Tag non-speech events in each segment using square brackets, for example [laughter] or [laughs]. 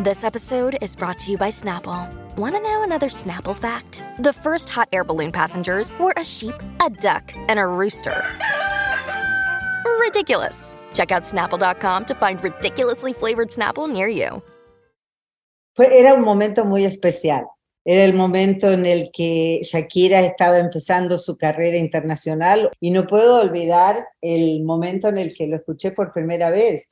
This episode is brought to you by Snapple. Want to know another Snapple fact? The first hot air balloon passengers were a sheep, a duck, and a rooster. Ridiculous. Check out snapple.com to find ridiculously flavored Snapple near you. Era un momento muy especial. Era el momento en el que Shakira estaba empezando su carrera internacional y no puedo olvidar el momento en el que lo escuché por primera vez.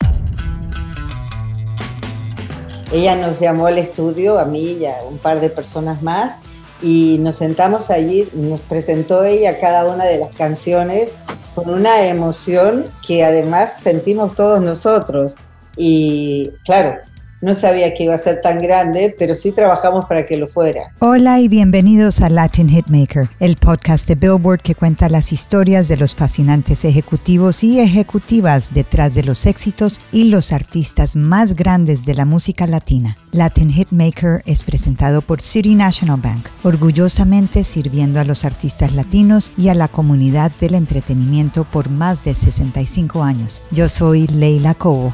Ella nos llamó al estudio, a mí y a un par de personas más, y nos sentamos allí, nos presentó ella cada una de las canciones con una emoción que además sentimos todos nosotros. Y claro, no sabía que iba a ser tan grande, pero sí trabajamos para que lo fuera. Hola y bienvenidos a Latin Hitmaker, el podcast de Billboard que cuenta las historias de los fascinantes ejecutivos y ejecutivas detrás de los éxitos y los artistas más grandes de la música latina. Latin Hitmaker es presentado por City National Bank, orgullosamente sirviendo a los artistas latinos y a la comunidad del entretenimiento por más de 65 años. Yo soy Leila Cobo.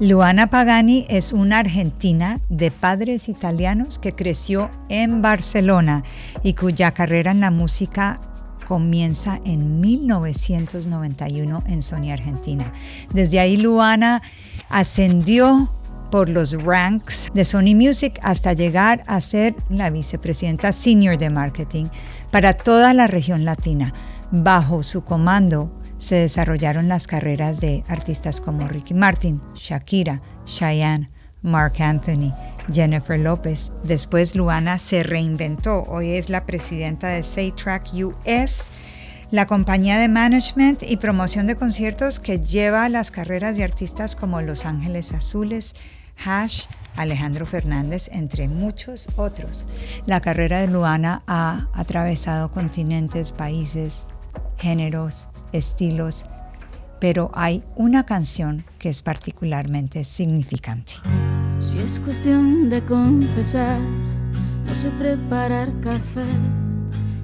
Luana Pagani es una argentina de padres italianos que creció en Barcelona y cuya carrera en la música comienza en 1991 en Sony Argentina. Desde ahí Luana ascendió por los ranks de Sony Music hasta llegar a ser la vicepresidenta senior de marketing para toda la región latina. Bajo su comando, se desarrollaron las carreras de artistas como Ricky Martin, Shakira, Cheyenne, Mark Anthony, Jennifer Lopez. Después Luana se reinventó. Hoy es la presidenta de Saytrack US, la compañía de management y promoción de conciertos que lleva las carreras de artistas como Los Ángeles Azules, Hash, Alejandro Fernández, entre muchos otros. La carrera de Luana ha atravesado continentes, países, géneros, estilos, pero hay una canción que es particularmente significante. Si es cuestión de confesar, no sé preparar café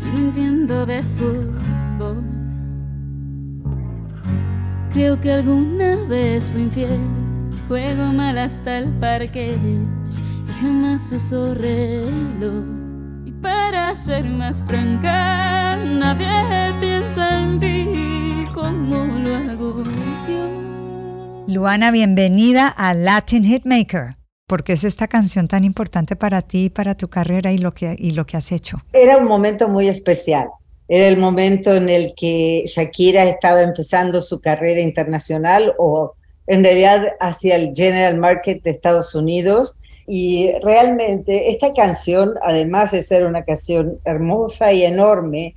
y no entiendo de fútbol. Creo que alguna vez fui infiel, juego mal hasta el parque y jamás uso reloj. Para ser más franca, nadie piensa en ti lo hago Luana, bienvenida a Latin Hitmaker. ¿Por qué es esta canción tan importante para ti, para tu carrera y lo, que, y lo que has hecho? Era un momento muy especial. Era el momento en el que Shakira estaba empezando su carrera internacional o en realidad hacia el general market de Estados Unidos. Y realmente esta canción, además de ser una canción hermosa y enorme,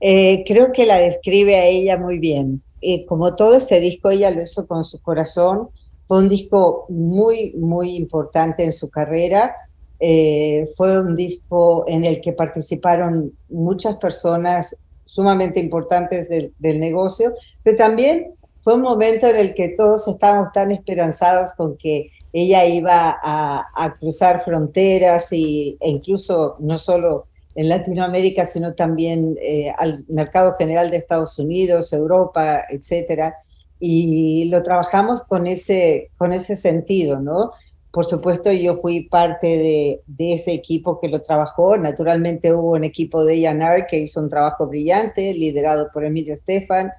eh, creo que la describe a ella muy bien. Eh, como todo ese disco, ella lo hizo con su corazón. Fue un disco muy, muy importante en su carrera. Eh, fue un disco en el que participaron muchas personas sumamente importantes del, negocio, pero también fue un momento en el que todos estábamos tan esperanzados con que ella iba a, a cruzar fronteras y, e incluso no solo en Latinoamérica, sino también eh, al mercado general de Estados Unidos, Europa, etcétera. Y lo trabajamos con ese, con ese sentido, ¿no? Por supuesto, yo fui parte de, de ese equipo que lo trabajó. Naturalmente hubo un equipo de Yanar que hizo un trabajo brillante, liderado por Emilio Estefan,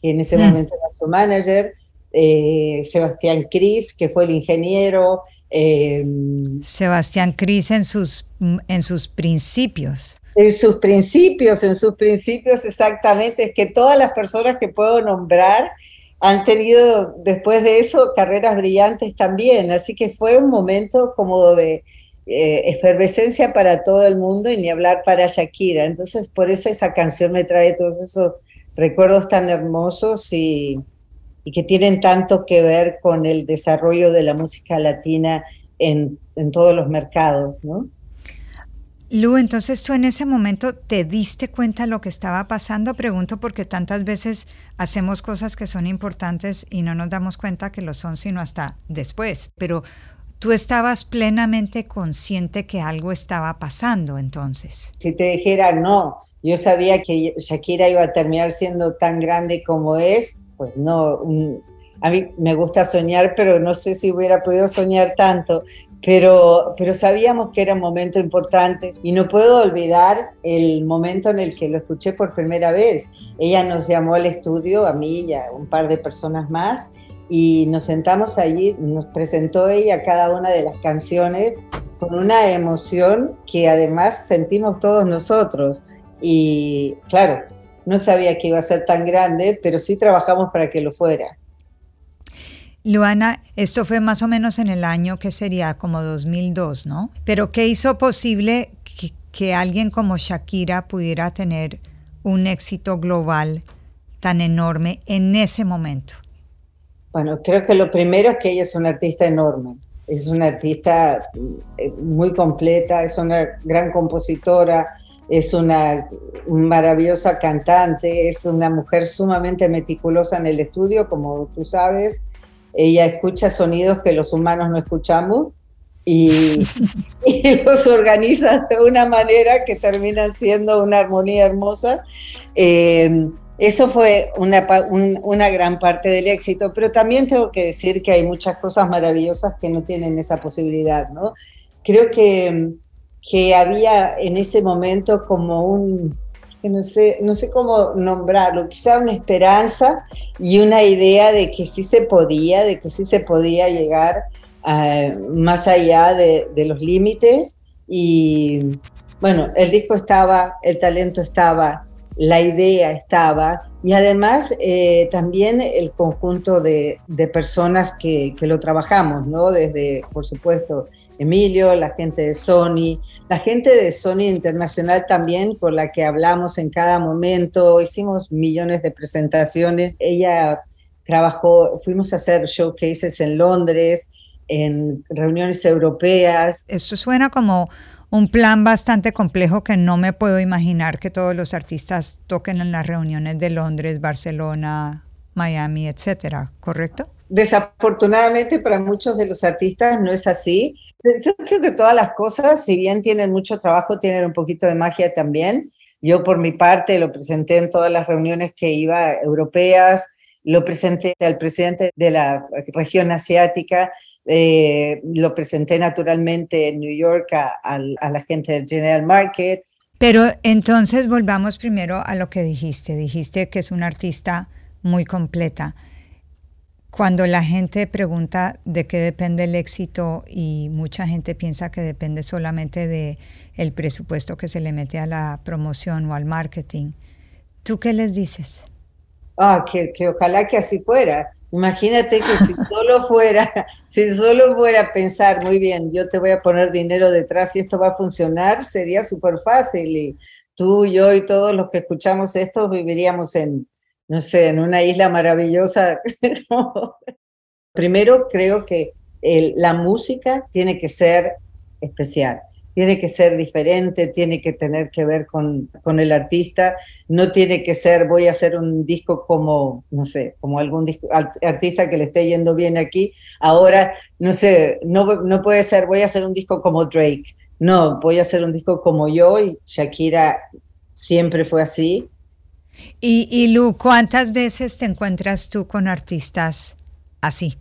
que en ese mm. momento era su manager. Eh, Sebastián Cris, que fue el ingeniero, Em, Sebastián Cris en sus, en sus principios. En sus principios, en sus principios exactamente, es que todas las personas que puedo nombrar han tenido después de eso carreras brillantes también, así que fue un momento como de eh, efervescencia para todo el mundo y ni hablar para Shakira, entonces por eso esa canción me trae todos esos recuerdos tan hermosos y, y que tienen tanto que ver con el desarrollo de la música latina en, en todos los mercados, ¿no? Lu, entonces tú en ese momento te diste cuenta de lo que estaba pasando. Pregunto porque tantas veces hacemos cosas que son importantes y no nos damos cuenta que lo son sino hasta después. Pero tú estabas plenamente consciente que algo estaba pasando entonces. Si te dijera no, yo sabía que Shakira iba a terminar siendo tan grande como es, pues no, a mí me gusta soñar, pero no sé si hubiera podido soñar tanto, pero, pero sabíamos que era un momento importante y no puedo olvidar el momento en el que lo escuché por primera vez. Ella nos llamó al estudio, a mí y a un par de personas más, y nos sentamos allí, nos presentó ella cada una de las canciones con una emoción que además sentimos todos nosotros. Y claro, no sabía que iba a ser tan grande, pero sí trabajamos para que lo fuera. Luana, esto fue más o menos en el año que sería como 2002, ¿no? Pero ¿qué hizo posible que, alguien como Shakira pudiera tener un éxito global tan enorme en ese momento? Bueno, creo que lo primero es que ella es una artista enorme, es una artista eh, muy completa, es una gran compositora, es una maravillosa cantante, es una mujer sumamente meticulosa en el estudio, como tú sabes, ella escucha sonidos que los humanos no escuchamos y, [laughs] los organiza de una manera que termina siendo una armonía hermosa. Eh, eso fue una, una, gran parte del éxito, pero también tengo que decir que hay muchas cosas maravillosas que no tienen esa posibilidad, ¿no? Creo que, que había en ese momento como un, no sé, no sé cómo nombrarlo, quizá una esperanza y una idea de que sí se podía, de que sí se podía llegar eh, más allá de, los límites. Y bueno, el disco estaba, el talento estaba, la idea estaba y además eh, también el conjunto de, personas que, que, lo trabajamos, ¿no? Desde, por supuesto, Emilio, la gente de Sony, la gente de Sony Internacional también, con la que hablamos en cada momento, hicimos millones de presentaciones. Ella trabajó, fuimos a hacer showcases en Londres, en reuniones europeas. Eso suena como un plan bastante complejo que no me puedo imaginar que todos los artistas toquen en las reuniones de Londres, Barcelona, Miami, etcétera, ¿correcto? Desafortunadamente para muchos de los artistas no es así. Yo creo que todas las cosas, si bien tienen mucho trabajo, tienen un poquito de magia también. Yo por mi parte lo presenté en todas las reuniones que iba europeas, lo presenté al presidente de la región asiática, eh, lo presenté naturalmente en New York a, la gente del General Market. Pero entonces volvamos primero a lo que dijiste. Dijiste que es una artista muy completa. Cuando la gente pregunta de qué depende el éxito y mucha gente piensa que depende solamente de el presupuesto que se le mete a la promoción o al marketing, ¿tú qué les dices? Ah, que, que ojalá que así fuera. Imagínate que si [laughs] solo fuera, si solo fuera pensar, muy bien, yo te voy a poner dinero detrás y esto va a funcionar, sería súper fácil y tú, yo y todos los que escuchamos esto viviríamos en, no sé, en una isla maravillosa. [laughs] Primero creo que la música tiene que ser especial, tiene que ser diferente, tiene que tener que ver con, con, el artista, no tiene que ser voy a hacer un disco como, no sé, como algún artista que le esté yendo bien aquí, ahora, no sé, no, no puede ser voy a hacer un disco como Drake, no, voy a hacer un disco como yo y Shakira siempre fue así y, Lu, ¿cuántas veces te encuentras tú con artistas así?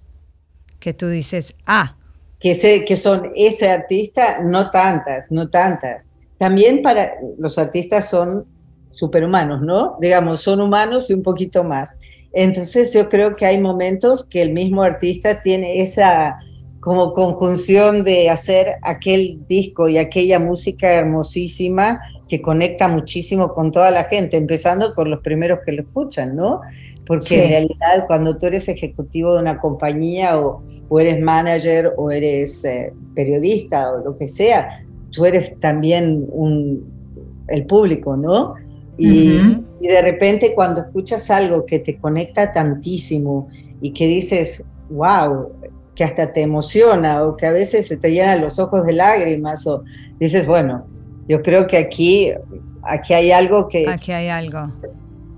Que tú dices, ah. Que, sé, que son ese artista, no tantas, no tantas. También para los artistas son superhumanos, ¿no? Digamos, son humanos y un poquito más. Entonces yo creo que hay momentos que el mismo artista tiene esa como conjunción de hacer aquel disco y aquella música hermosísima que conecta muchísimo con toda la gente, empezando por los primeros que lo escuchan, ¿no? Porque en realidad cuando tú eres ejecutivo de una compañía o, eres manager o eres eh, periodista o lo que sea, tú eres también un, el público, ¿no? Y, y de repente cuando escuchas algo que te conecta tantísimo y que dices, wow, que hasta te emociona o que a veces se te llenan los ojos de lágrimas o dices, bueno, yo creo que aquí, aquí hay algo que... Aquí hay algo.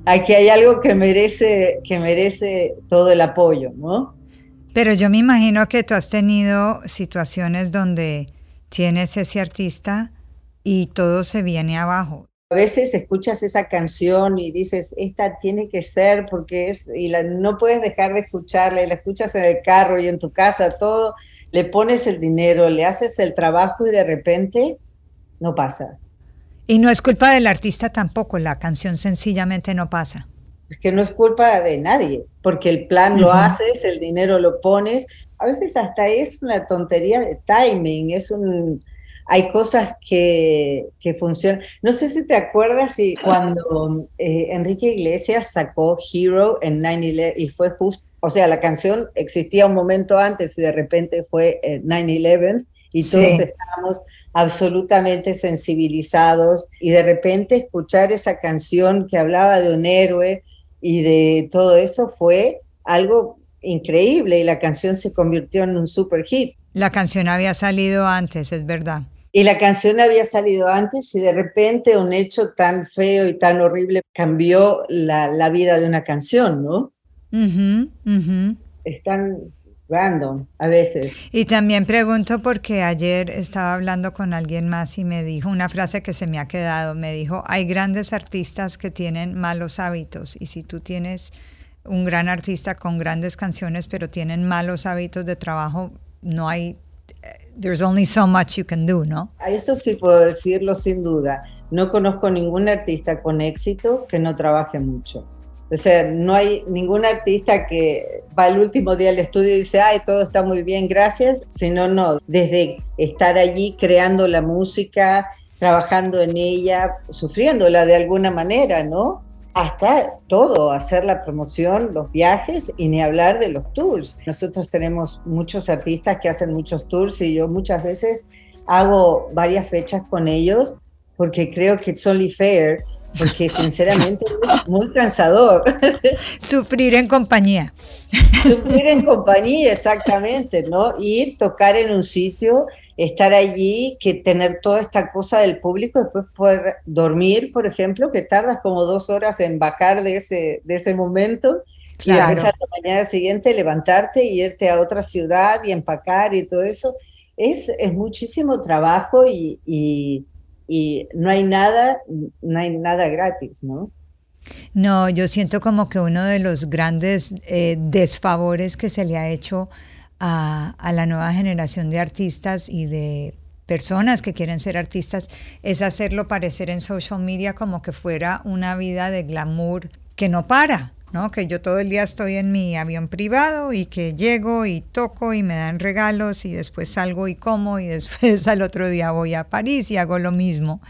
Aquí hay algo que merece, que merece todo el apoyo, ¿no? Pero yo me imagino que tú has tenido situaciones donde tienes ese artista y todo se viene abajo. A veces escuchas esa canción y dices, esta tiene que ser porque es, y la, no puedes dejar de escucharla y la escuchas en el carro y en tu casa, todo, le pones el dinero, le haces el trabajo y de repente no pasa. Y no es culpa del artista tampoco, la canción sencillamente no pasa. Es que no es culpa de nadie, porque el plan lo haces, el dinero lo pones, a veces hasta es una tontería de timing, es un hay cosas que, que funcionan. No sé si te acuerdas si [laughs] cuando eh, Enrique Iglesias sacó Hero en 9-11 y fue justo, o sea, la canción existía un momento antes y de repente fue 9-11 y todos estábamos absolutamente sensibilizados y de repente escuchar esa canción que hablaba de un héroe y de todo eso fue algo increíble y la canción se convirtió en un super hit. La canción había salido antes, es verdad. Y la canción había salido antes y de repente un hecho tan feo y tan horrible cambió la, la vida de una canción, ¿no? Es tan random a veces. Y también pregunto porque ayer estaba hablando con alguien más y me dijo una frase que se me ha quedado, me dijo, hay grandes artistas que tienen malos hábitos y si tú tienes un gran artista con grandes canciones pero tienen malos hábitos de trabajo, no hay there's only so much you can do, ¿no? A esto sí puedo decirlo sin duda. No conozco ningún artista con éxito que no trabaje mucho. O sea, no hay ningún artista que va el último día al estudio y dice, ay, todo está muy bien, gracias, sino no, desde estar allí creando la música, trabajando en ella, sufriéndola de alguna manera, ¿no? hasta todo, hacer la promoción, los viajes y ni hablar de los tours. Nosotros tenemos muchos artistas que hacen muchos tours y yo muchas veces hago varias fechas con ellos porque creo que it's only fair, porque sinceramente es muy cansador. [laughs] Sufrir en compañía. Sufrir en compañía, exactamente, ¿no? Ir, tocar en un sitio estar allí que tener toda esta cosa del público, después poder dormir, por ejemplo, que tardas como dos horas en bajar de ese, de ese momento. Y a la mañana siguiente levantarte y irte a otra ciudad y empacar y todo eso. Es, es muchísimo trabajo y, y, no hay nada, no hay nada gratis, ¿no? No, yo siento como que uno de los grandes eh, desfavores que se le ha hecho a, la nueva generación de artistas y de personas que quieren ser artistas es hacerlo parecer en social media como que fuera una vida de glamour que no para, ¿no? Que yo todo el día estoy en mi avión privado y que llego y toco y me dan regalos y después salgo y como y [laughs] después al otro día voy a París y hago lo mismo.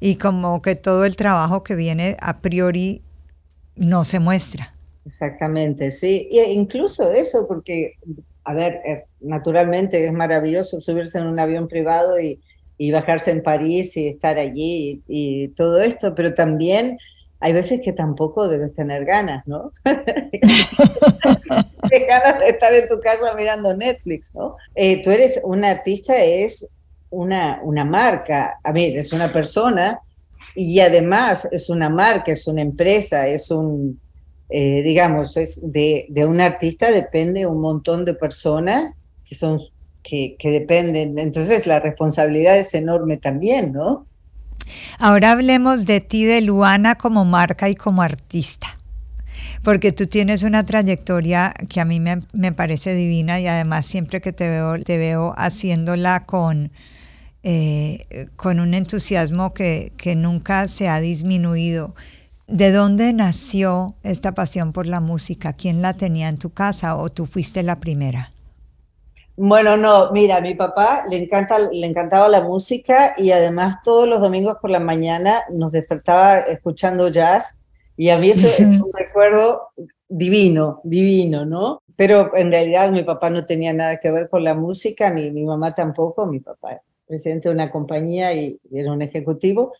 Y como que todo el trabajo que viene a priori no se muestra. Exactamente, sí. E incluso eso, porque a ver, eh, naturalmente es maravilloso subirse en un avión privado y, bajarse en París y estar allí y, todo esto, pero también hay veces que tampoco debes tener ganas, ¿no? [laughs] [laughs] ganas de estar en tu casa mirando Netflix, ¿no? Eh, tú eres un artista, es una, una marca, a ver, es una persona y además es una marca, es una empresa, es un, eh, digamos, es de, un artista depende un montón de personas que son que, que, dependen. Entonces la responsabilidad es enorme también, ¿no? Ahora hablemos de ti, de Luana, como marca y como artista. Porque tú tienes una trayectoria que a mí me, parece divina y además siempre que te veo, te veo haciéndola con, eh, con un entusiasmo que, que nunca se ha disminuido. ¿De dónde nació esta pasión por la música? ¿Quién la tenía en tu casa o tú fuiste la primera? Bueno, no, mira, a mi papá le, encanta, le encantaba la música y además todos los domingos por la mañana nos despertaba escuchando jazz y a mí eso es un recuerdo divino, divino, ¿no? Pero en realidad mi papá no tenía nada que ver con la música, ni mi mamá tampoco, mi papá presidente de una compañía y era un ejecutivo,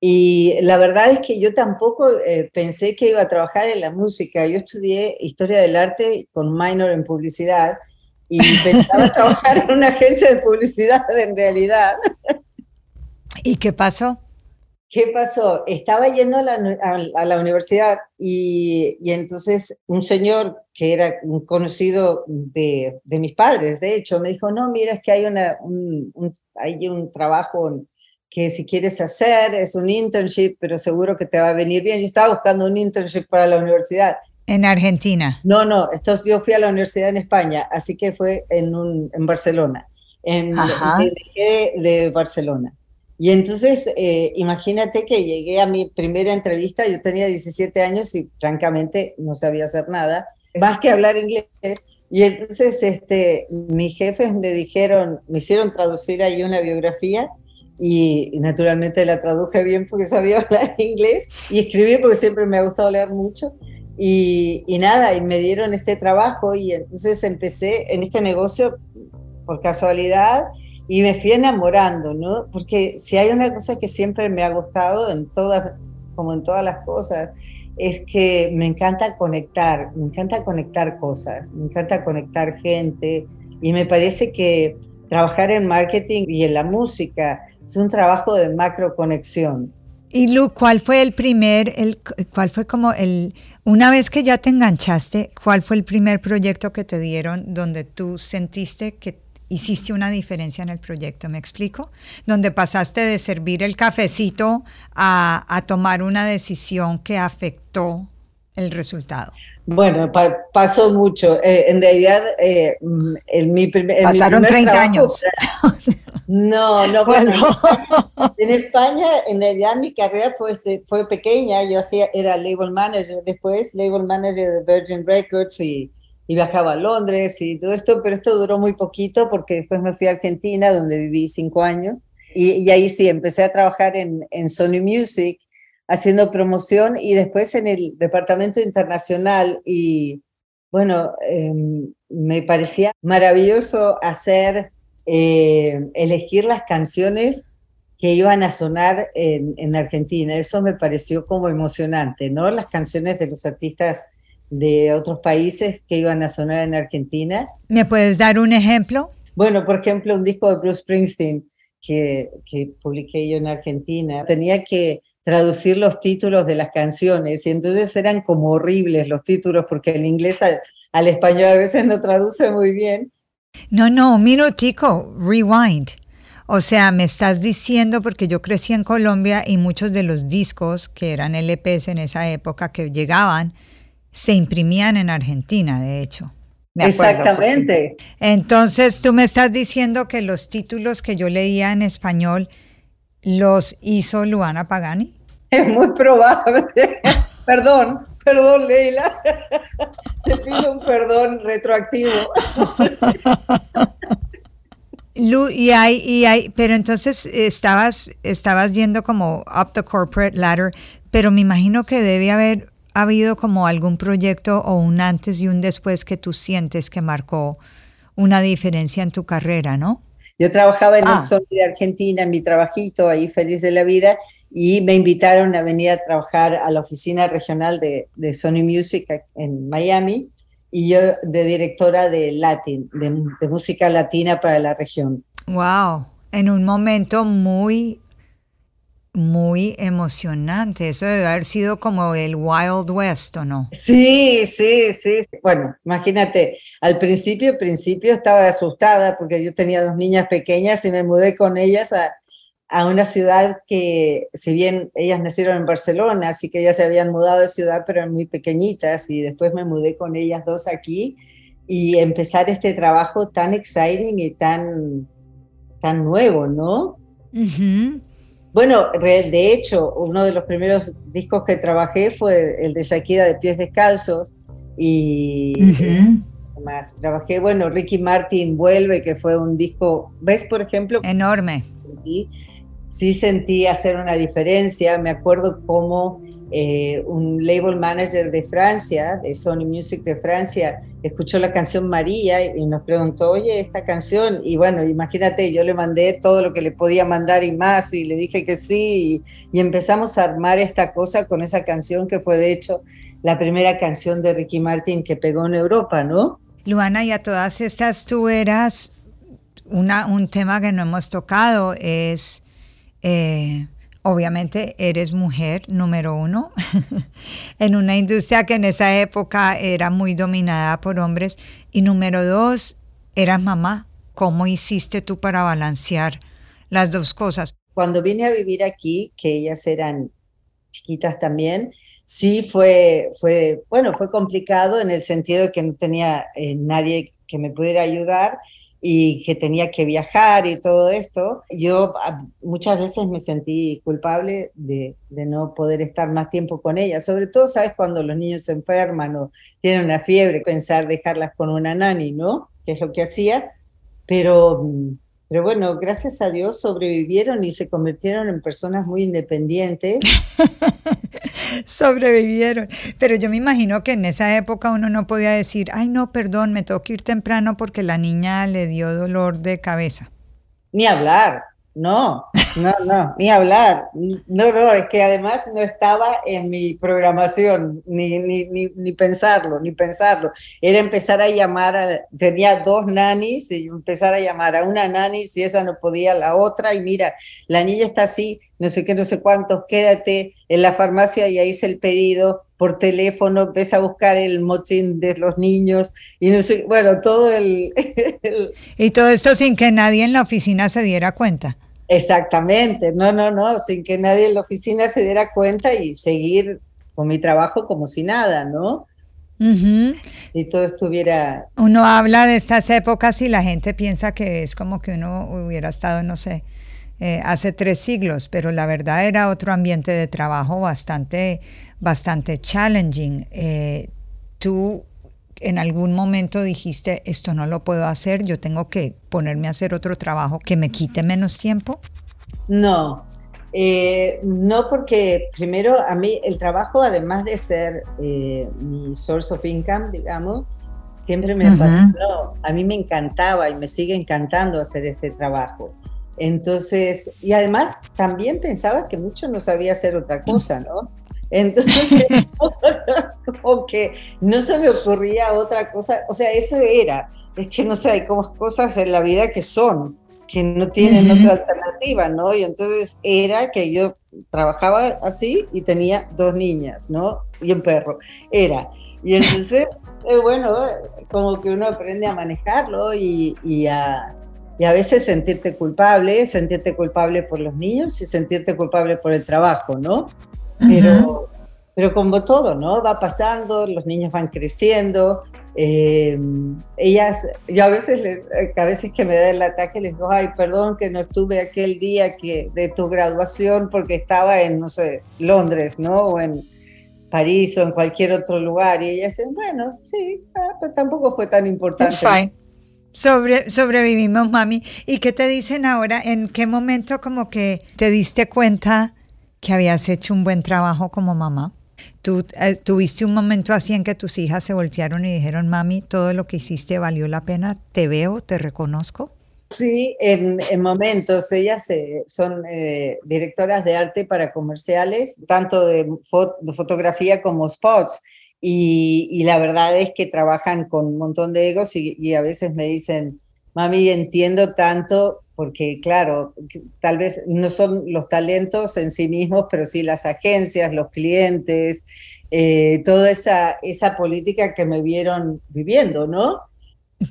y la verdad es que yo tampoco eh, pensé que iba a trabajar en la música. Yo estudié historia del arte con minor en publicidad y pensaba trabajar en una agencia de publicidad en realidad. ¿Y qué pasó? ¿Qué pasó? Estaba yendo a la, universidad y, y, entonces un señor que era un conocido de, de, mis padres, de hecho, me dijo, no, mira, es que hay, una, un, hay un trabajo que si quieres hacer es un internship, pero seguro que te va a venir bien. Yo estaba buscando un internship para la universidad. En Argentina. No, no, esto, yo fui a la universidad en España, así que fue en, un, en Barcelona, en el de Barcelona. Y entonces, eh, imagínate que llegué a mi primera entrevista, yo tenía 17 años y francamente no sabía hacer nada, más que hablar inglés. Y entonces este, mis jefes me dijeron, me hicieron traducir ahí una biografía y, naturalmente la traduje bien porque sabía [laughs] hablar inglés y escribí porque siempre me ha gustado leer mucho. Y, y, nada, y me dieron este trabajo y entonces empecé en este negocio por casualidad y me fui enamorando, ¿no? Porque si hay una cosa que siempre me ha gustado en todas, como en todas las cosas, es que me encanta conectar, me encanta conectar cosas, me encanta conectar gente y me parece que trabajar en marketing y en la música es un trabajo de macro conexión. Y Lu, ¿cuál fue el primer, el, cuál fue como el, una vez que ya te enganchaste, cuál fue el primer proyecto que te dieron donde tú sentiste que hiciste una diferencia en el proyecto, ¿me explico? Donde pasaste de servir el cafecito a, tomar una decisión que afectó el resultado. Bueno, pasó mucho. Eh, en realidad, eh, en mi primer, Pasaron 30 años. [laughs] No, no, bueno. [laughs] en España, en realidad mi carrera fue, fue pequeña. Yo hacía, era label manager después, label manager de Virgin Records y y viajaba a Londres y todo esto, pero esto duró muy poquito porque después me fui a Argentina, donde viví cinco años, y, ahí sí, empecé a trabajar en, en, Sony Music, haciendo promoción y después en el departamento internacional y bueno, em, me parecía maravilloso hacer, eh, elegir las canciones que iban a sonar en, en Argentina. Eso me pareció como emocionante, ¿no? Las canciones de los artistas de otros países que iban a sonar en Argentina. ¿Me puedes dar un ejemplo? Bueno, por ejemplo, un disco de Bruce Springsteen que, que publiqué yo en Argentina. Tenía que traducir los títulos de las canciones y entonces eran como horribles los títulos porque el inglés al, español a veces no traduce muy bien. No, no, un minutico, rewind. O sea, me estás diciendo, porque yo crecí en Colombia y muchos de los discos que eran LPs en esa época que llegaban, se imprimían en Argentina, de hecho. Exactamente. Entonces, tú me estás diciendo que los títulos que yo leía en español los hizo Luana Pagani. Es muy probable. [laughs] perdón, perdón, Leila. Te pido un perdón retroactivo. Lu, y hay, y hay, pero entonces estabas, estabas yendo como up the corporate ladder, pero me imagino que debe haber ¿Ha habido como algún proyecto o un antes y un después que tú sientes que marcó una diferencia en tu carrera, no? Yo trabajaba en el ah. Sony de Argentina, en mi trabajito, ahí feliz de la vida, y me invitaron a venir a trabajar a la oficina regional de, Sony Music en Miami, y yo de directora de Latin, de, de música latina para la región. ¡Wow! En un momento muy muy emocionante. Eso debe haber sido como el Wild West, ¿o no? Sí, sí, sí. Bueno, imagínate, al principio, principio estaba asustada porque yo tenía dos niñas pequeñas y me mudé con ellas a, a una ciudad que, si bien ellas nacieron en Barcelona, así que ellas se habían mudado de ciudad, pero eran muy pequeñitas y después me mudé con ellas dos aquí y empezar este trabajo tan exciting y tan, tan nuevo, ¿no? Bueno, de hecho, uno de los primeros discos que trabajé fue el de Shakira de Pies Descalzos y más trabajé, bueno, Ricky Martin vuelve, que fue un disco, ¿ves por ejemplo? Enorme. Sí, sí sentí hacer una diferencia, me acuerdo cómo eh, un label manager de Francia, de Sony Music de Francia, escuchó la canción María y nos preguntó, oye, esta canción, y bueno, imagínate, yo le mandé todo lo que le podía mandar y más, y le dije que sí, y, empezamos a armar esta cosa con esa canción que fue de hecho la primera canción de Ricky Martin que pegó en Europa, ¿no? Luana, y a todas estas tú eras, un tema que no hemos tocado es... Eh, obviamente eres mujer, número uno, [laughs] en una industria que en esa época era muy dominada por hombres. Y número dos, eras mamá. ¿Cómo hiciste tú para balancear las dos cosas? cuando vine a vivir aquí, que ellas eran chiquitas también, sí fue, fue, bueno, fue complicado en el sentido de que no tenía eh, nadie que me pudiera ayudar y que tenía que viajar y todo esto, yo ah, muchas veces me sentí culpable de, no poder estar más tiempo con ella, sobre todo, ¿sabes? Cuando los niños se enferman o tienen una fiebre, pensar dejarlas con una nani, ¿no? Que es lo que hacía, pero mm, pero bueno, gracias a Dios sobrevivieron y se convirtieron en personas muy independientes. [laughs] sobrevivieron. Pero yo me imagino que en esa época uno no podía decir, ay no, perdón, me tengo que ir temprano porque la niña le dio dolor de cabeza. Ni hablar. No, no, no, ni hablar. No, no, es que además no estaba en mi programación, ni, ni, ni, pensarlo, ni pensarlo. Era empezar a llamar, a, tenía dos nanis y empezar a llamar a una nani, si esa no podía, la otra, y mira, la niña está así, no sé qué, no sé cuántos, quédate en la farmacia y ahí hice el pedido por teléfono, ves a buscar el motín de los niños y no sé, bueno, todo [laughs] el... Y todo esto sin que nadie en la oficina se diera cuenta. Exactamente, no, no, no, sin que nadie en la oficina se diera cuenta y seguir con mi trabajo como si nada, ¿no? Y todo estuviera... Uno habla de estas épocas y la gente piensa que es como que uno hubiera estado, no sé, eh, hace tres siglos, pero la verdad era otro ambiente de trabajo bastante, bastante challenging. Eh, tú en algún momento dijiste, esto no lo puedo hacer, yo tengo que ponerme a hacer otro trabajo que me quite menos tiempo? No, eh, no porque primero a mí el trabajo, además de ser eh, mi source of income, digamos, siempre me apasionó. A mí me encantaba y me sigue encantando hacer este trabajo. Entonces, y además también pensaba que mucho no sabía hacer otra cosa, ¿no? Entonces, [laughs] [laughs] como que no se me ocurría otra cosa, o sea, eso era, es que no sé, hay como cosas en la vida que son, que no tienen otra alternativa, ¿no? Y entonces era que yo trabajaba así y tenía dos niñas, ¿no? Y un perro, era. Y entonces, [laughs] eh, bueno, como que uno aprende a manejarlo y, y a, y a veces sentirte culpable, sentirte culpable por los niños y sentirte culpable por el trabajo, ¿no? Pero, pero como todo, ¿no? Va pasando, los niños van creciendo. Eh, ellas, yo a veces, a veces que me da el ataque, les digo, ay, perdón que no estuve aquel día que, de tu graduación porque estaba en, no sé, Londres, ¿no? O en París o en cualquier otro lugar. Y ellas dicen, bueno, sí, ah, tampoco fue tan importante. Sobre, sobrevivimos, mami. ¿Y qué te dicen ahora? ¿En qué momento como que te diste cuenta que habías hecho un buen trabajo como mamá? ¿Tú eh, tuviste un momento así en que tus hijas se voltearon y dijeron, mami, todo lo que hiciste valió la pena? ¿Te veo? ¿Te reconozco? Sí, en, momentos. Ellas eh, son eh, directoras de arte para comerciales, tanto de, fotografía como spots. Y, la verdad es que trabajan con un montón de egos y a veces me dicen, mami, entiendo tanto porque claro, tal vez no son los talentos en sí mismos, pero sí las agencias, los clientes, eh, toda esa, esa política que me vieron viviendo, ¿no?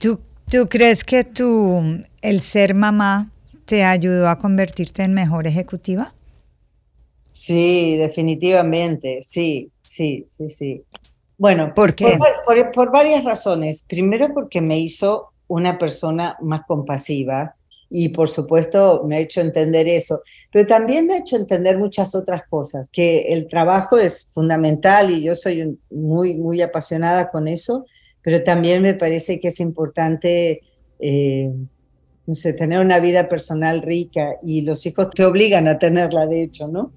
¿Tú, ¿Tú crees que tu, el ser mamá te ayudó a convertirte en mejor ejecutiva? Sí, definitivamente, sí, sí, sí, sí. Bueno, ¿por qué? por varias razones. Primero porque me hizo una persona más compasiva, y por supuesto me ha hecho entender eso, pero también me ha hecho entender muchas otras cosas, que el trabajo es fundamental y yo soy muy, muy apasionada con eso, pero también me parece que es importante, eh, tener una vida personal rica y los hijos te obligan a tenerla, de hecho, ¿no?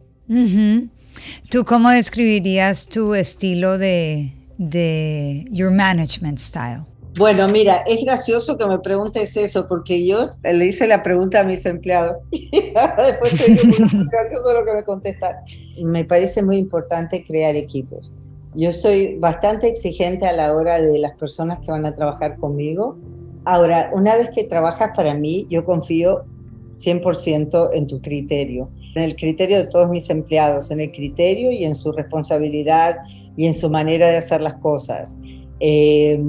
¿Tú cómo describirías tu estilo de, de your management style? Bueno, mira, es gracioso que me preguntes eso, porque yo le hice la pregunta a mis empleados [laughs] y después te digo, gracioso lo que me contestan. Me parece muy importante crear equipos. Yo soy bastante exigente a la hora de las personas que van a trabajar conmigo. Ahora, una vez que trabajas para mí, yo confío 100% en tu criterio, en el criterio de todos mis empleados, en el criterio y en su responsabilidad y en su manera de hacer las cosas. Eh,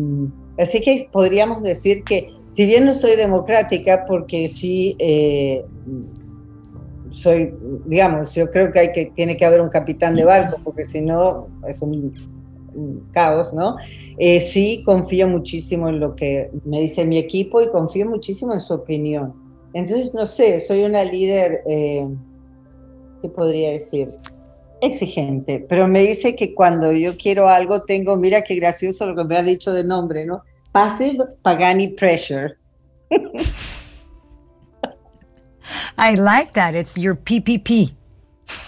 así que podríamos decir que, si bien no soy democrática, porque sí, eh, soy, digamos, yo creo que, hay que tiene que haber un capitán de barco, porque si no es un, caos, ¿no? Eh, sí confío muchísimo en lo que me dice mi equipo y confío muchísimo en su opinión. Entonces, no sé, soy una líder, eh, ¿qué podría decir? Exigente, pero me dice que cuando yo quiero algo tengo, mira qué gracioso lo que me ha dicho de nombre, ¿no? Passive Pagani Pressure. [laughs] I like that. It's your PPP.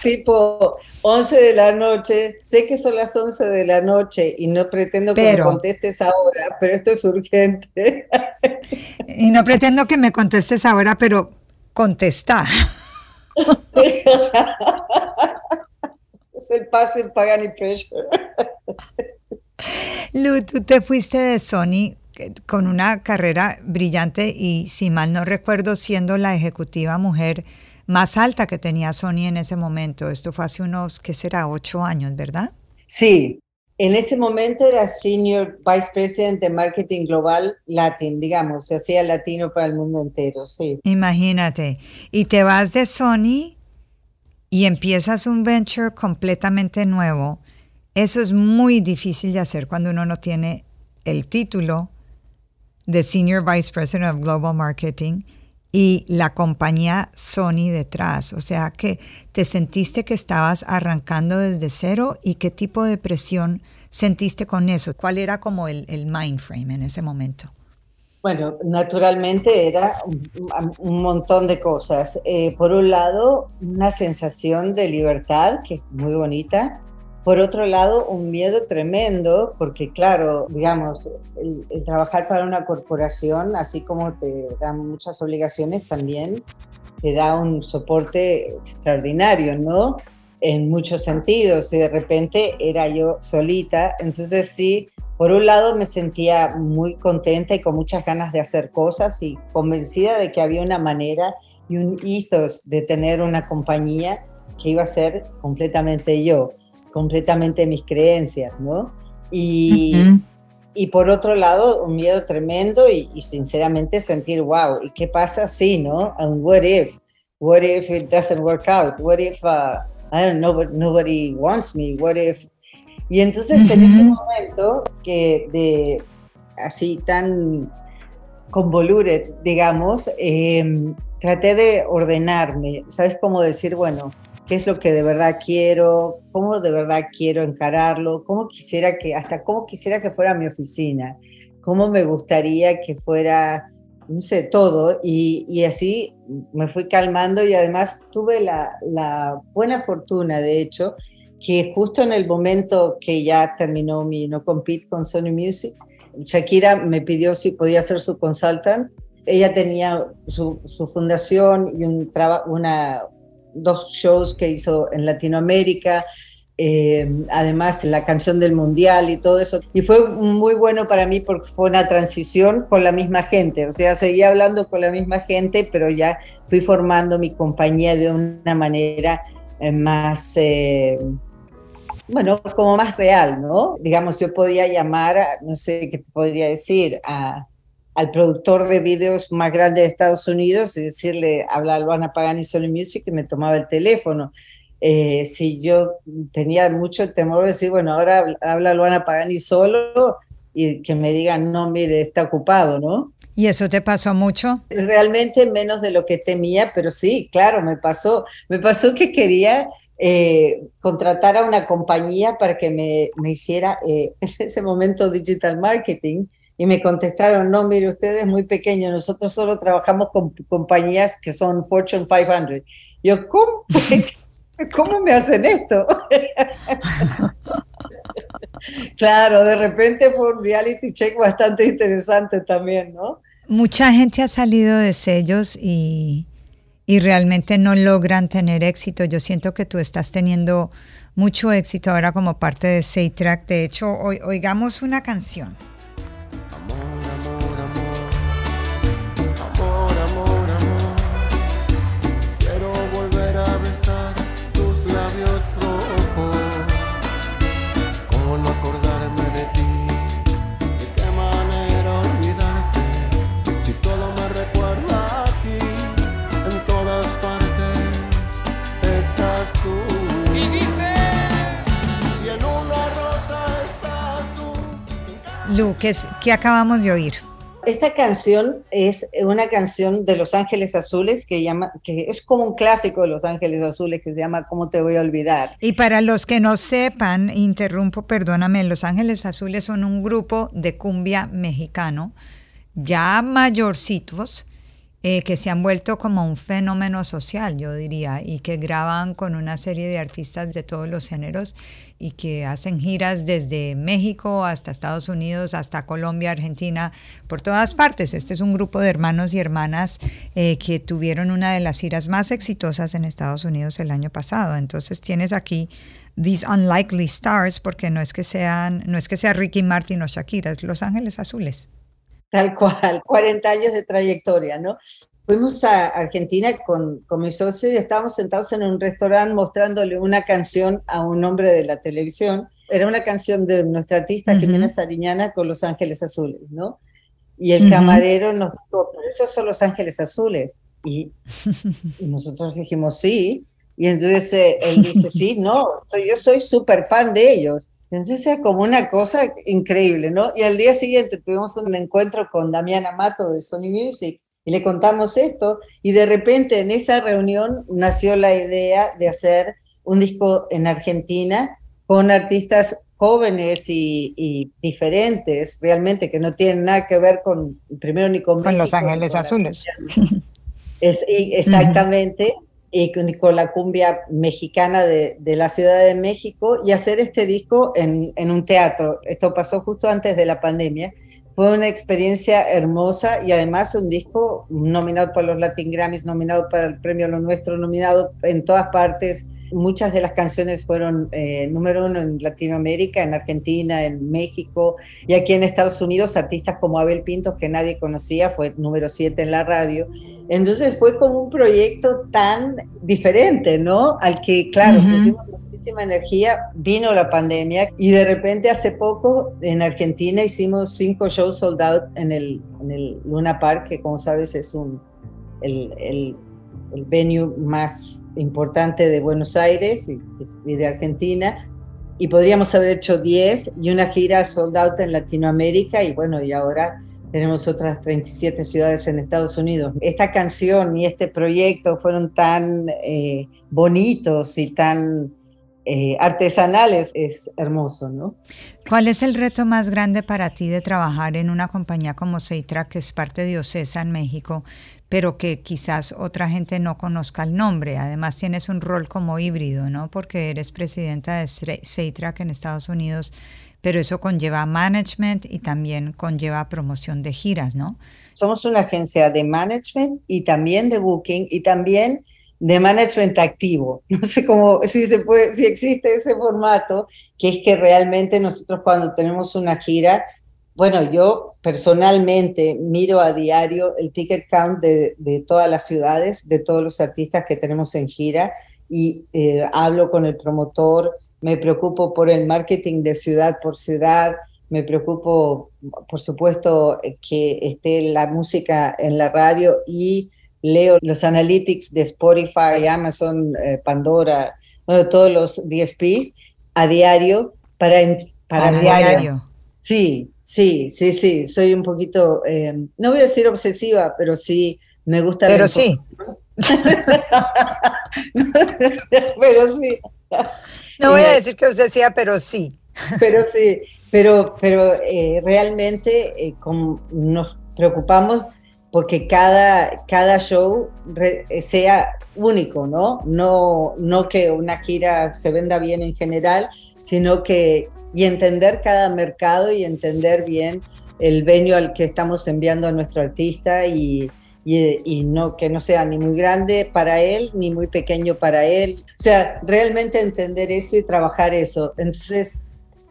Tipo 11 de la noche, sé que son las 11 de la noche y no pretendo que me contestes ahora, pero esto es urgente. Y no pretendo que me contestes ahora, pero contesta. [laughs] es el pase Pagani Pressure. Lu, tú te fuiste de Sony con una carrera brillante y si mal no recuerdo siendo la ejecutiva mujer más alta que tenía Sony en ese momento. Esto fue hace unos, ¿qué será? Ocho años, ¿verdad? Sí, en ese momento era Senior Vice President de Marketing Global Latin, digamos, se hacía latino para el mundo entero, sí. Imagínate, y te vas de Sony y empiezas un venture completamente nuevo. Eso es muy difícil de hacer cuando uno no tiene el título de Senior Vice President of Global Marketing y la compañía Sony detrás. O sea que te sentiste que estabas arrancando desde cero y qué tipo de presión sentiste con eso. ¿Cuál era como el, mind frame en ese momento? Bueno, naturalmente era un, montón de cosas. Eh, por un lado, una sensación de libertad, que es muy bonita, por otro lado, un miedo tremendo, porque claro, digamos, el, trabajar para una corporación, así como te dan muchas obligaciones, también te da un soporte extraordinario, ¿no? En muchos sentidos, y de repente era yo solita, entonces sí, por un lado me sentía muy contenta y con muchas ganas de hacer cosas y convencida de que había una manera y un ethos de tener una compañía que iba a ser completamente yo completamente mis creencias, ¿no? Y, y por otro lado, un miedo tremendo y, sinceramente sentir, wow, ¿y qué pasa si, no? And what if? What if it doesn't work out? What if, uh, I don't know, nobody wants me? What if? Y entonces en ese momento que de así tan convoluted, digamos, em, traté de ordenarme, ¿sabes cómo decir, bueno, qué es lo que de verdad quiero, cómo de verdad quiero encararlo, cómo quisiera que, hasta cómo quisiera que fuera mi oficina, cómo me gustaría que fuera, no sé, todo. Y, así me fui calmando y además tuve la, la, buena fortuna, de hecho, que justo en el momento que ya terminó mi no compete con Sony Music, Shakira me pidió si podía ser su consultant. Ella tenía su, su fundación y un una, dos shows que hizo en Latinoamérica, eh, además la canción del mundial y todo eso. Y fue muy bueno para mí porque fue una transición con la misma gente, o sea, seguía hablando con la misma gente, pero ya fui formando mi compañía de una manera eh, más... Eh, bueno, como más real, ¿no? Digamos, yo podía llamar, no sé qué podría decir, a, al productor de videos más grande de Estados Unidos y decirle, habla Luana Pagani Solo Music y me tomaba el teléfono. Eh, si yo tenía mucho temor de decir, bueno, ahora habla Luana Pagani solo y que me digan, no, mire, está ocupado, ¿no? ¿Y eso te pasó mucho? Realmente menos de lo que temía, pero sí, claro, me pasó. Me pasó que quería eh, contratar a una compañía para que me, me hiciera eh, [laughs] en ese momento digital marketing y me contestaron, no, mire, usted es muy pequeño, nosotros solo trabajamos con compañías que son Fortune 500. Yo, ¿cómo? [laughs] ¿Cómo me hacen esto? [laughs] claro, de repente fue un reality check bastante interesante también, ¿no? Mucha gente ha salido de sellos y, y realmente no logran tener éxito. Yo siento que tú estás teniendo mucho éxito ahora como parte de Saytrack. De hecho, oigamos una canción. Lu, ¿qué, acabamos de oír? Esta canción es una canción de Los Ángeles Azules que, llama, que es como un clásico de Los Ángeles Azules que se llama ¿Cómo te voy a olvidar? Y para los que no sepan, interrumpo, perdóname, Los Ángeles Azules son un grupo de cumbia mexicano ya mayorcitos eh, que se han vuelto como un fenómeno social, yo diría, y que graban con una serie de artistas de todos los géneros y que hacen giras desde México hasta Estados Unidos, hasta Colombia, Argentina, por todas partes. Este es un grupo de hermanos y hermanas eh, que tuvieron una de las giras más exitosas en Estados Unidos el año pasado. Entonces tienes aquí These Unlikely Stars, porque no es que sean, no es que sea Ricky Martin o Shakira, es Los Ángeles Azules. Tal cual, [laughs] 40 años de trayectoria, ¿no? Fuimos a Argentina con, con mi socio y estábamos sentados en un restaurante mostrándole una canción a un hombre de la televisión. Era una canción de nuestra artista Jimena Sariñana con Los Ángeles Azules, ¿no? Y el camarero nos dijo, pero esos son Los Ángeles Azules. Y, [laughs] nosotros dijimos, sí. Y entonces eh, él dice, sí, no, yo soy súper fan de ellos. Entonces era como una cosa increíble, ¿no? Y al día siguiente tuvimos un encuentro con Damián Amato de Sony Music y le contamos esto y de repente en esa reunión nació la idea de hacer un disco en Argentina con artistas jóvenes y, diferentes, realmente que no tienen nada que ver con, primero ni con... Con Los Ángeles Azules. Es, exactamente y con, la cumbia mexicana de, la Ciudad de México y hacer este disco en, en, un teatro. Esto pasó justo antes de la pandemia. Fue una experiencia hermosa y además un disco nominado para los Latin Grammys, nominado para el premio Lo Nuestro, nominado en todas partes. Muchas de las canciones fueron eh, número uno en Latinoamérica, en Argentina, en México y aquí en Estados Unidos, artistas como Abel Pintos, que nadie conocía, fue número siete en la radio. Entonces fue como un proyecto tan diferente, ¿no? Al que, claro, pusimos muchísima energía, vino la pandemia y de repente hace poco en Argentina hicimos cinco shows sold out en el, en el Luna Park, que como sabes es un, el, el, el venue más importante de Buenos Aires y, y de Argentina y podríamos haber hecho 10 y una gira sold out en Latinoamérica y bueno, y ahora tenemos otras 37 ciudades en Estados Unidos. Esta canción y este proyecto fueron tan eh, bonitos y tan eh, artesanales, es hermoso, ¿no? ¿Cuál es el reto más grande para ti de trabajar en una compañía como Seitra, que es parte de OCESA en México, pero que quizás otra gente no conozca el nombre? Además tienes un rol como híbrido, ¿no? Porque eres presidenta de Seitra en Estados Unidos pero eso conlleva management y también conlleva promoción de giras, ¿no? Somos una agencia de management y también de booking y también de management activo. [laughs] No sé cómo, si se puede, si existe ese formato, que es que realmente nosotros cuando tenemos una gira, bueno, yo personalmente miro a diario el ticket count de, de todas las ciudades, de todos los artistas que tenemos en gira y eh, hablo con el promotor, me preocupo por el marketing de ciudad por ciudad, me preocupo, por supuesto, que esté la música en la radio y leo los analytics de Spotify, Amazon, eh, Pandora, bueno, todos los DSPs a diario para... para a diario. Sí, sí, sí, sí, soy un poquito, eh, no voy a decir obsesiva, pero sí me gusta... Pero sí. [laughs] pero sí. No voy a decir que sea, pero sí. Pero sí, pero, pero eh, realmente eh, nos preocupamos porque cada, cada show eh, sea único, ¿no? ¿no? No que una gira se venda bien en general, sino que y entender cada mercado y entender bien el venio al que estamos enviando a nuestro artista y, y, no que no sea ni muy grande para él ni muy pequeño para él. O sea, realmente entender eso y trabajar eso. Entonces,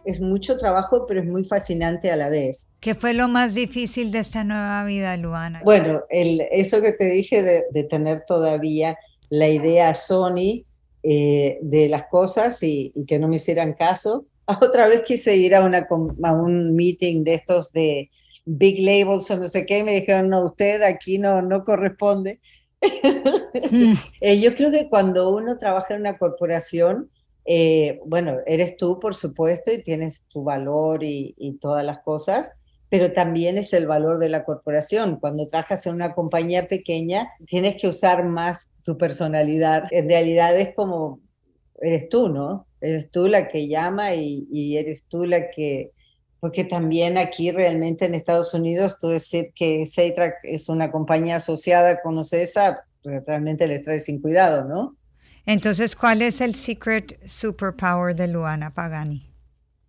es mucho trabajo, pero es muy fascinante a la vez. ¿Qué fue lo más difícil de esta nueva vida, Luana? Bueno, el, eso que te dije de, tener todavía la idea Sony eh, de las cosas y, y, que no me hicieran caso. [laughs] Otra vez quise ir a, una, a un meeting de estos de big labels o no sé qué, me dijeron, no, usted aquí no, no corresponde. [laughs] Mm. Eh, yo creo que cuando uno trabaja en una corporación, eh, bueno, eres tú, por supuesto, y tienes tu valor y, todas las cosas, pero también es el valor de la corporación. Cuando trabajas en una compañía pequeña, tienes que usar más tu personalidad. En realidad es como, eres tú, ¿no? Eres tú la que llama y, eres tú la que... Porque también aquí realmente en Estados Unidos, tú decir que Seitrack es una compañía asociada con OCESA, pues realmente le trae sin cuidado, ¿no? Entonces, ¿cuál es el secret superpower de Luana Pagani?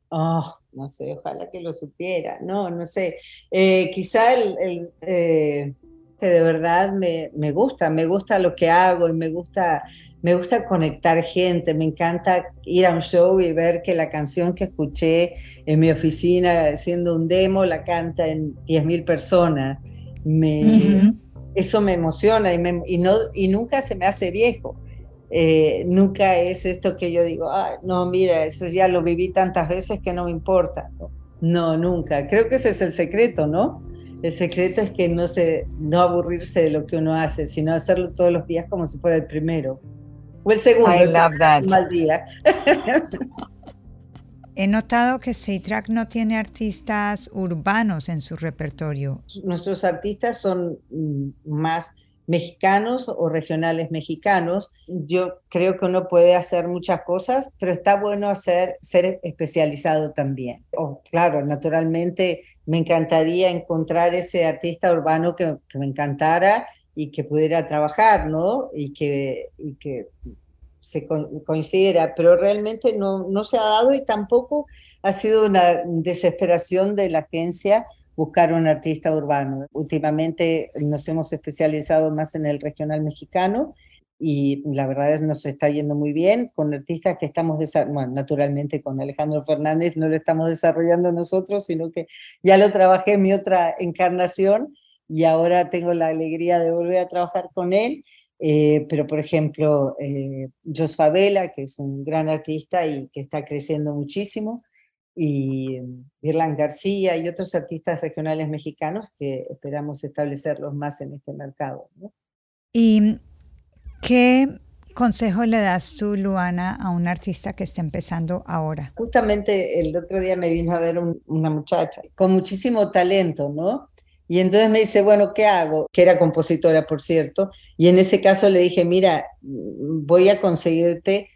Oh, no sé, ojalá que lo supiera, no, no sé, eh, quizá el, eh, que de verdad me, me, gusta, me gusta lo que hago y me gusta, me gusta conectar gente, me encanta ir a un show y ver que la canción que escuché en mi oficina siendo un demo la canta en 10.000 personas, me, eso me emociona y, y, no, y nunca se me hace viejo. Eh, nunca es esto que yo digo, no, mira, eso ya lo viví tantas veces que no me importa. No, nunca. Creo que ese es el secreto, ¿no? El secreto es que no, se, no aburrirse de lo que uno hace, sino hacerlo todos los días como si fuera el primero. O el segundo. I love that. [laughs] Mal día. [laughs] He notado que Seitrack no tiene artistas urbanos en su repertorio. Nuestros artistas son mm, más mexicanos o regionales mexicanos. Yo creo que uno puede hacer muchas cosas, pero está bueno hacer, ser especializado también. Oh, claro, naturalmente me encantaría encontrar ese artista urbano que, me encantara y que pudiera trabajar, ¿no? Y que, que se coincidiera, pero realmente no, no se ha dado y tampoco ha sido una desesperación de la agencia buscar un artista urbano. Últimamente nos hemos especializado más en el regional mexicano y la verdad es nos está yendo muy bien con artistas que estamos, bueno, naturalmente con Alejandro Fernández no lo estamos desarrollando nosotros, sino que ya lo trabajé en mi otra encarnación y ahora tengo la alegría de volver a trabajar con él. Eh, pero, por ejemplo, eh, Jos Favela, que es un gran artista y que está creciendo muchísimo, y Irland García y otros artistas regionales mexicanos que esperamos establecerlos más en este mercado. ¿Y qué consejo le das tú, Luana, a un artista que está empezando ahora? Justamente el otro día me vino a ver una muchacha con muchísimo talento, ¿no? Y entonces me dice, bueno, ¿qué hago? Que era compositora, por cierto. Y en ese caso le dije, mira, voy a conseguirte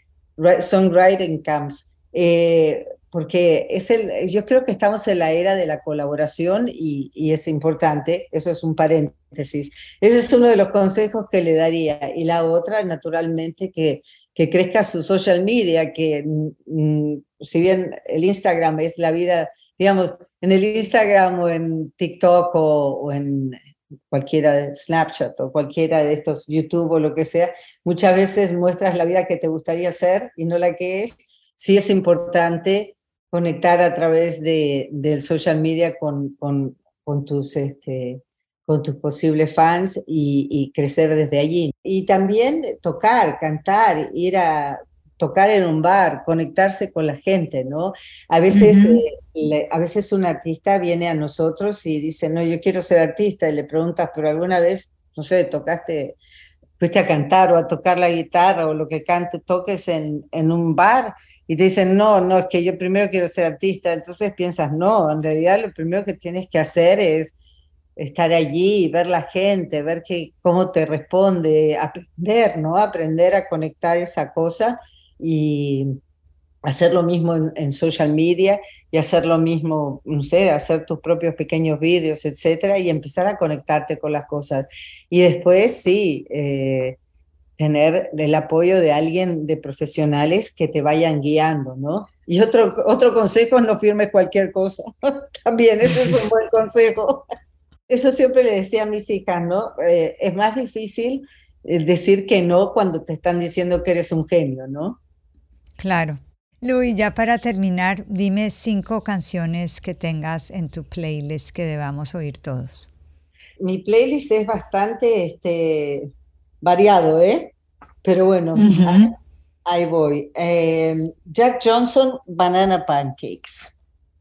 songwriting camps. Eh, porque es el, yo creo que estamos en la era de la colaboración y, es importante, eso es un paréntesis. Ese es uno de los consejos que le daría. Y la otra, naturalmente, que, que crezca su social media, que mm, si bien el Instagram es la vida, digamos, en el Instagram o en TikTok o, en cualquiera de Snapchat o cualquiera de estos YouTube o lo que sea, muchas veces muestras la vida que te gustaría ser y no la que es. Sí es importante conectar a través de, del social media con, con, con tus, este, con tus posibles fans y, crecer desde allí. Y también tocar, cantar, ir a tocar en un bar, conectarse con la gente, ¿no? A veces, eh, a veces un artista viene a nosotros y dice, no, yo quiero ser artista, y le preguntas, pero alguna vez, no sé, tocaste, fuiste a cantar o a tocar la guitarra o lo que cante, toques en, en un bar y te dicen, no, no, es que yo primero quiero ser artista, entonces piensas, no, en realidad lo primero que tienes que hacer es estar allí, ver la gente, ver que, cómo te responde, aprender, ¿no? Aprender a conectar esa cosa y hacer lo mismo en, social media y hacer lo mismo, no sé, hacer tus propios pequeños vídeos, etcétera, y empezar a conectarte con las cosas. Y después, sí, eh, tener el apoyo de alguien, de profesionales que te vayan guiando, ¿no? Y otro, otro consejo, no firmes cualquier cosa. [laughs] También, ese es un buen [laughs] consejo. Eso siempre le decía a mis hijas, ¿no? Eh, es más difícil eh, decir que no cuando te están diciendo que eres un genio, ¿no? Claro. Luis, ya para terminar, dime cinco canciones que tengas en tu playlist que debamos oír todos. Mi playlist es bastante este, variado, ¿eh? Pero bueno, ahí, voy. Em, Jack Johnson, Banana Pancakes.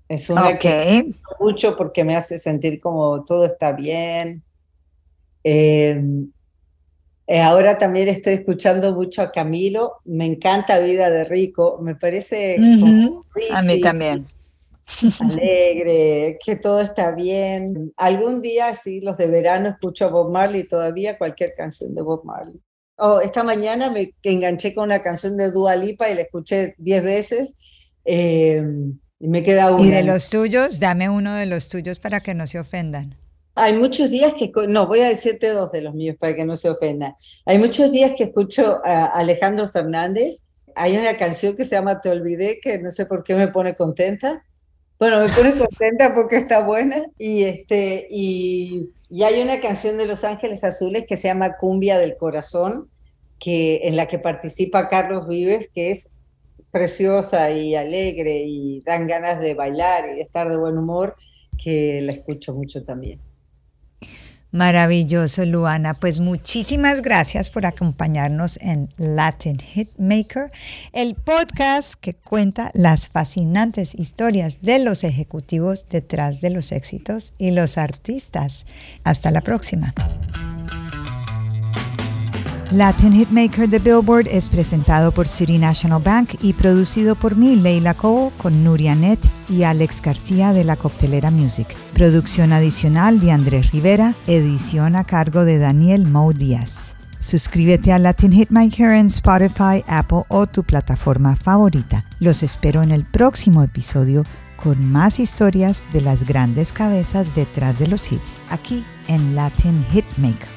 Es una que mucho porque me hace sentir como todo está bien. Em, eh, ahora también estoy escuchando mucho a Camilo. Me encanta Vida de Rico. Me parece A mí también. alegre, que todo está bien. Algún día, sí, los de verano escucho a Bob Marley todavía, cualquier canción de Bob Marley. Oh, esta mañana me enganché con una canción de Dua Lipa y la escuché diez veces. Eh, y me queda una. Y de los tuyos, dame uno de los tuyos para que no se ofendan. Hay muchos días que, no, voy a decirte dos de los míos para que no se ofendan. Hay muchos días que escucho a Alejandro Fernández. Hay una canción que se llama Te olvidé, que no sé por qué me pone contenta. Bueno, me pone contenta porque está buena. Y, este, y, y hay una canción de Los Ángeles Azules que se llama Cumbia del Corazón, que, en la que participa Carlos Vives, que es preciosa y alegre y dan ganas de bailar y estar de buen humor, que la escucho mucho también. Maravilloso, Luana. Pues muchísimas gracias por acompañarnos en Latin Hitmaker, el podcast que cuenta las fascinantes historias de los ejecutivos detrás de los éxitos y los artistas. Hasta la próxima. Latin Hitmaker de Billboard es presentado por City National Bank y producido por mí, Leila Cobo, con Nuria Net y Alex García de la Coctelera Music. Producción adicional de Andrés Rivera, edición a cargo de Daniel Mo Díaz. Suscríbete a Latin Hitmaker en Spotify, Apple o tu plataforma favorita. Los espero en el próximo episodio con más historias de las grandes cabezas detrás de los hits, aquí en Latin Hitmaker.